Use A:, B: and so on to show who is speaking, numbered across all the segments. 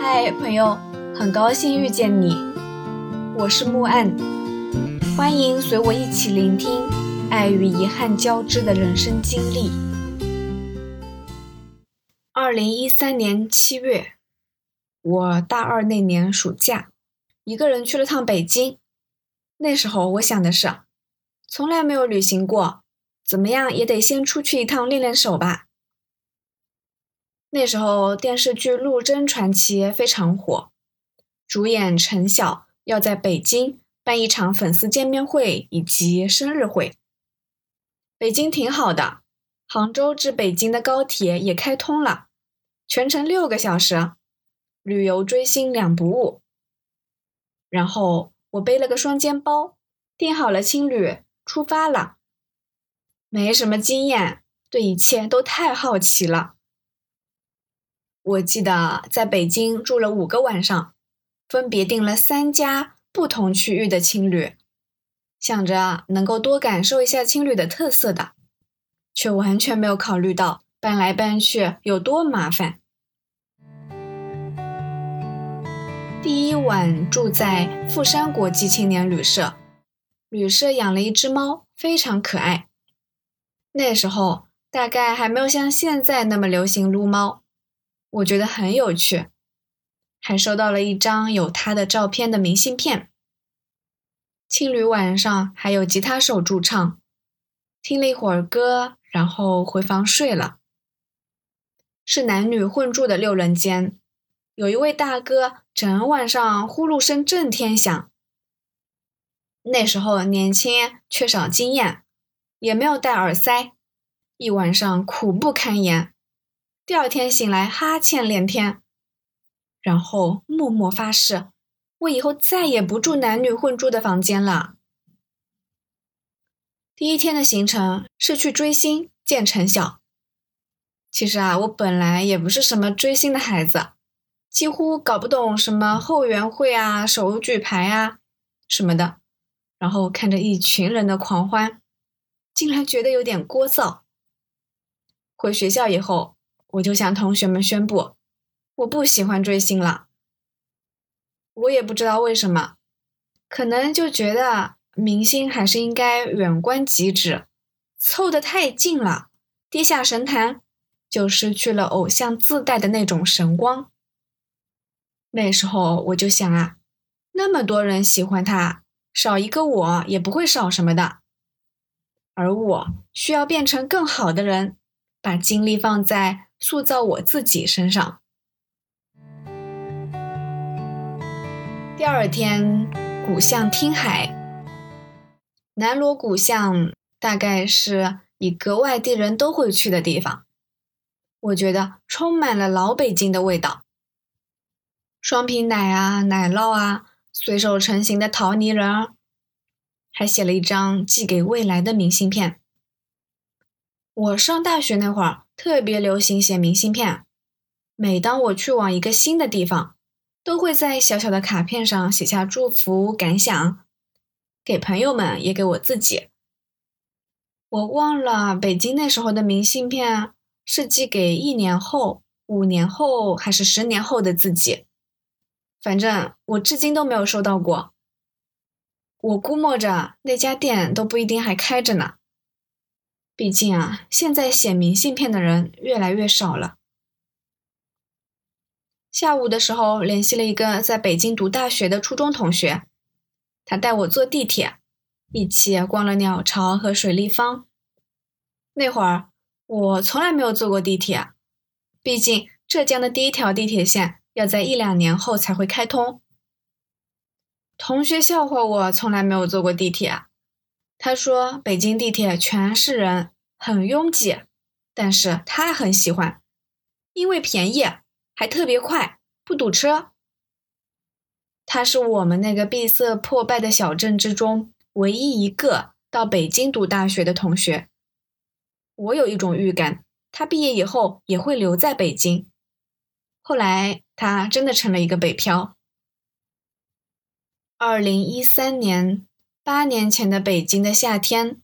A: 嗨，朋友，很高兴遇见你，我是木岸，欢迎随我一起聆听爱与遗憾交织的人生经历。二零一三年七月，我大二那年暑假，一个人去了趟北京。那时候我想的是，从来没有旅行过，怎么样也得先出去一趟练练手吧。那时候电视剧《陆贞传奇》非常火，主演陈晓要在北京办一场粉丝见面会以及生日会。北京挺好的，杭州至北京的高铁也开通了，全程六个小时，旅游追星两不误。然后我背了个双肩包，订好了青旅，出发了。没什么经验，对一切都太好奇了。我记得在北京住了五个晚上，分别订了三家不同区域的青旅，想着能够多感受一下青旅的特色的，却完全没有考虑到搬来搬去有多麻烦。第一晚住在富山国际青年旅社，旅社养了一只猫，非常可爱。那时候大概还没有像现在那么流行撸猫。我觉得很有趣，还收到了一张有他的照片的明信片。青旅晚上还有吉他手驻唱，听了一会儿歌，然后回房睡了。是男女混住的六人间，有一位大哥整晚上呼噜声震天响。那时候年轻，缺少经验，也没有戴耳塞，一晚上苦不堪言。第二天醒来，哈欠连天，然后默默发誓，我以后再也不住男女混住的房间了。第一天的行程是去追星见陈晓。其实啊，我本来也不是什么追星的孩子，几乎搞不懂什么后援会啊、手举牌啊什么的。然后看着一群人的狂欢，竟然觉得有点聒噪。回学校以后。我就向同学们宣布，我不喜欢追星了。我也不知道为什么，可能就觉得明星还是应该远观即止，凑得太近了，跌下神坛就失去了偶像自带的那种神光。那时候我就想啊，那么多人喜欢他，少一个我也不会少什么的。而我需要变成更好的人，把精力放在。塑造我自己身上。第二天，古巷听海，南锣鼓巷大概是一个外地人都会去的地方。我觉得充满了老北京的味道，双皮奶啊，奶酪啊，随手成型的陶泥人，还写了一张寄给未来的明信片。我上大学那会儿。特别流行写明信片，每当我去往一个新的地方，都会在小小的卡片上写下祝福感想，给朋友们也给我自己。我忘了北京那时候的明信片是寄给一年后、五年后还是十年后的自己，反正我至今都没有收到过。我估摸着那家店都不一定还开着呢。毕竟啊，现在写明信片的人越来越少了。下午的时候联系了一个在北京读大学的初中同学，他带我坐地铁，一起逛了鸟巢和水立方。那会儿我从来没有坐过地铁，毕竟浙江的第一条地铁线要在一两年后才会开通。同学笑话我从来没有坐过地铁。他说：“北京地铁全是人，很拥挤，但是他很喜欢，因为便宜，还特别快，不堵车。他是我们那个闭塞破败的小镇之中唯一一个到北京读大学的同学。我有一种预感，他毕业以后也会留在北京。后来，他真的成了一个北漂。二零一三年。”八年前的北京的夏天，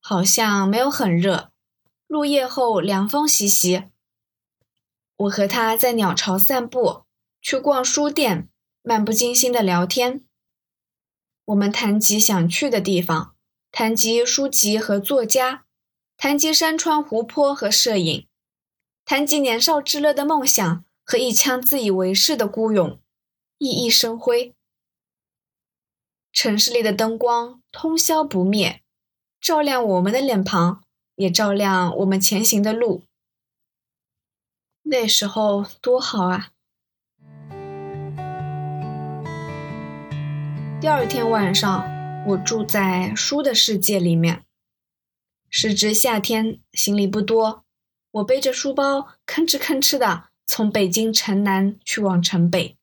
A: 好像没有很热，入夜后凉风习习。我和他在鸟巢散步，去逛书店，漫不经心的聊天。我们谈及想去的地方，谈及书籍和作家，谈及山川湖泊和摄影，谈及年少至乐的梦想和一腔自以为是的孤勇，熠熠生辉。城市里的灯光通宵不灭，照亮我们的脸庞，也照亮我们前行的路。那时候多好啊！第二天晚上，我住在书的世界里面。时值夏天，行李不多，我背着书包吭哧吭哧的从北京城南去往城北。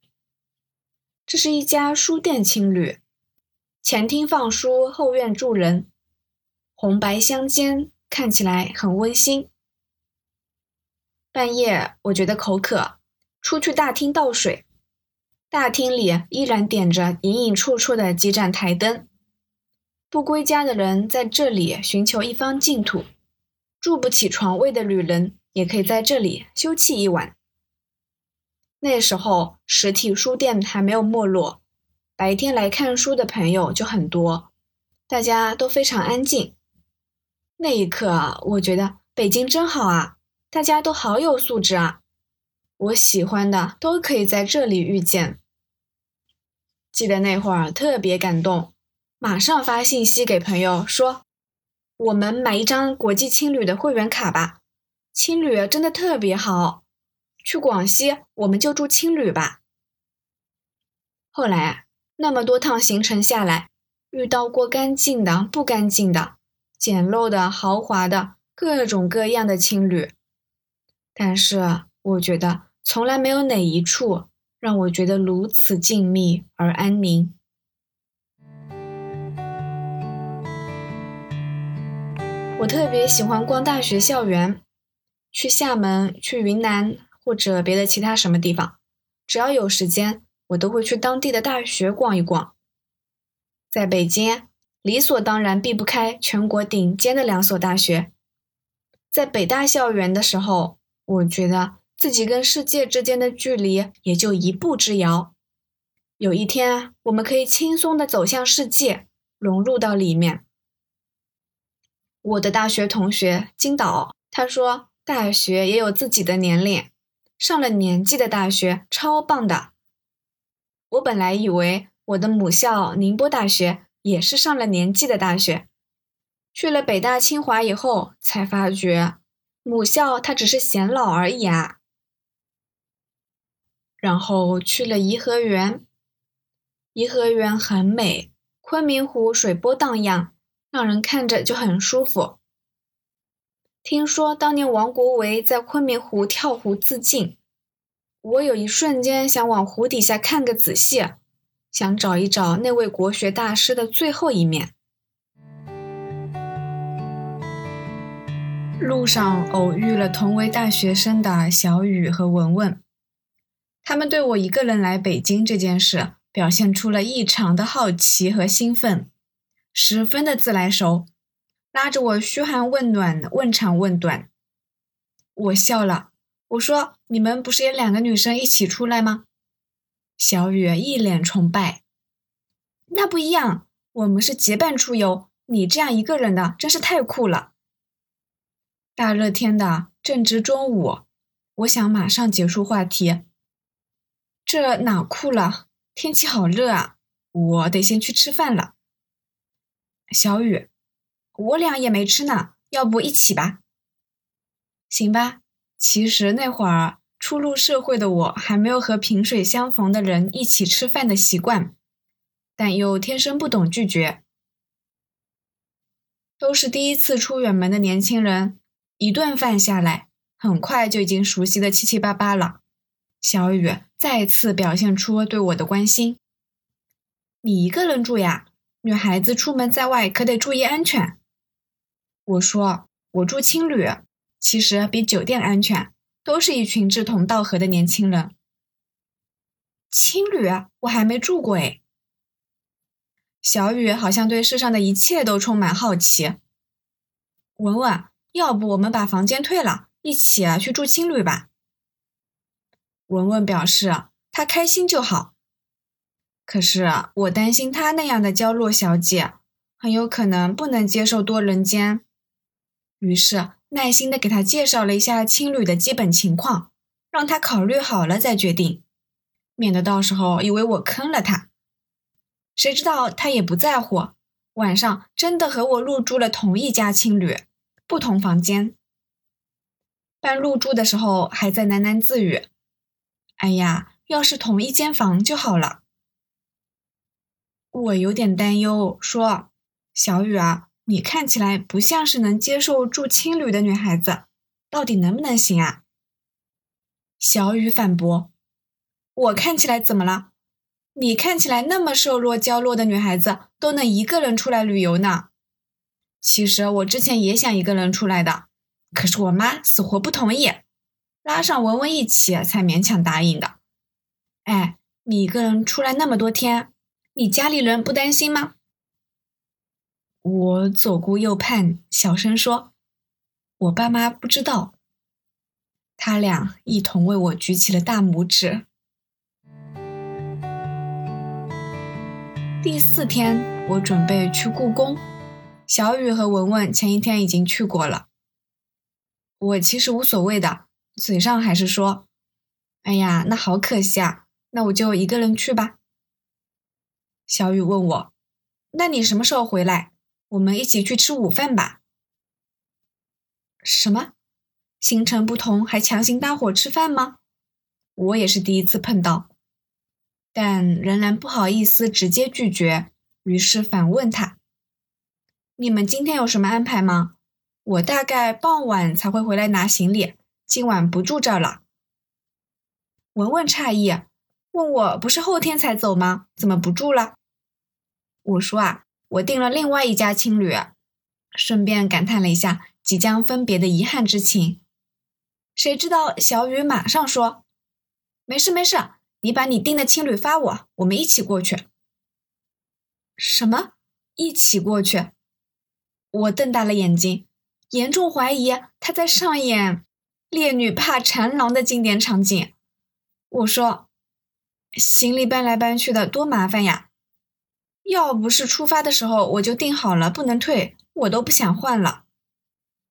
A: 这是一家书店青旅，前厅放书，后院住人，红白相间，看起来很温馨。半夜，我觉得口渴，出去大厅倒水。大厅里依然点着隐隐绰绰的几盏台灯。不归家的人在这里寻求一方净土，住不起床位的旅人也可以在这里休憩一晚。那时候实体书店还没有没落，白天来看书的朋友就很多，大家都非常安静。那一刻，我觉得北京真好啊，大家都好有素质啊，我喜欢的都可以在这里遇见。记得那会儿特别感动，马上发信息给朋友说：“我们买一张国际青旅的会员卡吧，青旅真的特别好。去广西我们就住青旅吧。”后来那么多趟行程下来，遇到过干净的、不干净的、简陋的、豪华的，各种各样的青旅，但是我觉得从来没有哪一处。让我觉得如此静谧而安宁。我特别喜欢逛大学校园，去厦门、去云南或者别的其他什么地方，只要有时间，我都会去当地的大学逛一逛。在北京，理所当然避不开全国顶尖的两所大学。在北大校园的时候，我觉得。自己跟世界之间的距离也就一步之遥。有一天，我们可以轻松的走向世界，融入到里面。我的大学同学金导，他说大学也有自己的年龄，上了年纪的大学超棒的。我本来以为我的母校宁波大学也是上了年纪的大学，去了北大清华以后才发觉，母校它只是显老而已啊。然后去了颐和园，颐和园很美，昆明湖水波荡漾，让人看着就很舒服。听说当年王国维在昆明湖跳湖自尽，我有一瞬间想往湖底下看个仔细，想找一找那位国学大师的最后一面。路上偶遇了同为大学生的小雨和文文。他们对我一个人来北京这件事表现出了异常的好奇和兴奋，十分的自来熟，拉着我嘘寒问暖、问长问短。我笑了，我说：“你们不是也两个女生一起出来吗？”小雨一脸崇拜：“那不一样，我们是结伴出游，你这样一个人的真是太酷了。”大热天的，正值中午，我想马上结束话题。这哪酷了？天气好热啊！我得先去吃饭了。小雨，我俩也没吃呢，要不一起吧？行吧。其实那会儿初入社会的我，还没有和萍水相逢的人一起吃饭的习惯，但又天生不懂拒绝。都是第一次出远门的年轻人，一顿饭下来，很快就已经熟悉的七七八八了。小雨。再次表现出对我的关心。你一个人住呀？女孩子出门在外可得注意安全。我说我住青旅，其实比酒店安全，都是一群志同道合的年轻人。青旅我还没住过哎。小雨好像对世上的一切都充满好奇。文文，要不我们把房间退了，一起去住青旅吧？文文表示，她开心就好。可是我担心她那样的娇弱小姐，很有可能不能接受多人间。于是耐心的给他介绍了一下青旅的基本情况，让他考虑好了再决定，免得到时候以为我坑了他。谁知道他也不在乎，晚上真的和我入住了同一家青旅，不同房间。办入住的时候还在喃喃自语：“哎呀，要是同一间房就好了。”我有点担忧，说：“小雨啊，你看起来不像是能接受住青旅的女孩子，到底能不能行啊？”小雨反驳：“我看起来怎么了？你看起来那么瘦弱娇弱的女孩子，都能一个人出来旅游呢。其实我之前也想一个人出来的。”可是我妈死活不同意，拉上文文一起才勉强答应的。哎，你一个人出来那么多天，你家里人不担心吗？我左顾右盼，小声说：“我爸妈不知道。”他俩一同为我举起了大拇指。第四天，我准备去故宫，小雨和文文前一天已经去过了。我其实无所谓的，嘴上还是说：“哎呀，那好可惜啊，那我就一个人去吧。”小雨问我：“那你什么时候回来？我们一起去吃午饭吧。”什么？行程不同还强行搭伙吃饭吗？我也是第一次碰到，但仍然不好意思直接拒绝，于是反问他：“你们今天有什么安排吗？”我大概傍晚才会回来拿行李，今晚不住这儿了。文文诧异，问我不是后天才走吗？怎么不住了？我说啊，我订了另外一家青旅，顺便感叹了一下即将分别的遗憾之情。谁知道小雨马上说：“没事没事，你把你订的青旅发我，我们一起过去。”什么？一起过去？我瞪大了眼睛。严重怀疑他在上演烈女怕缠郎的经典场景。我说：“行李搬来搬去的多麻烦呀！要不是出发的时候我就订好了，不能退，我都不想换了。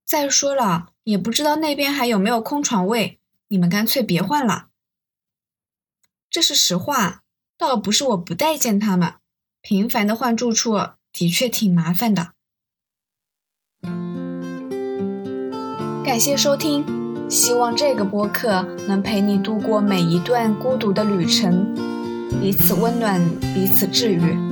A: 再说了，也不知道那边还有没有空床位，你们干脆别换了。这是实话，倒不是我不待见他们，频繁的换住处的确挺麻烦的。”感谢收听，希望这个播客能陪你度过每一段孤独的旅程，彼此温暖，彼此治愈。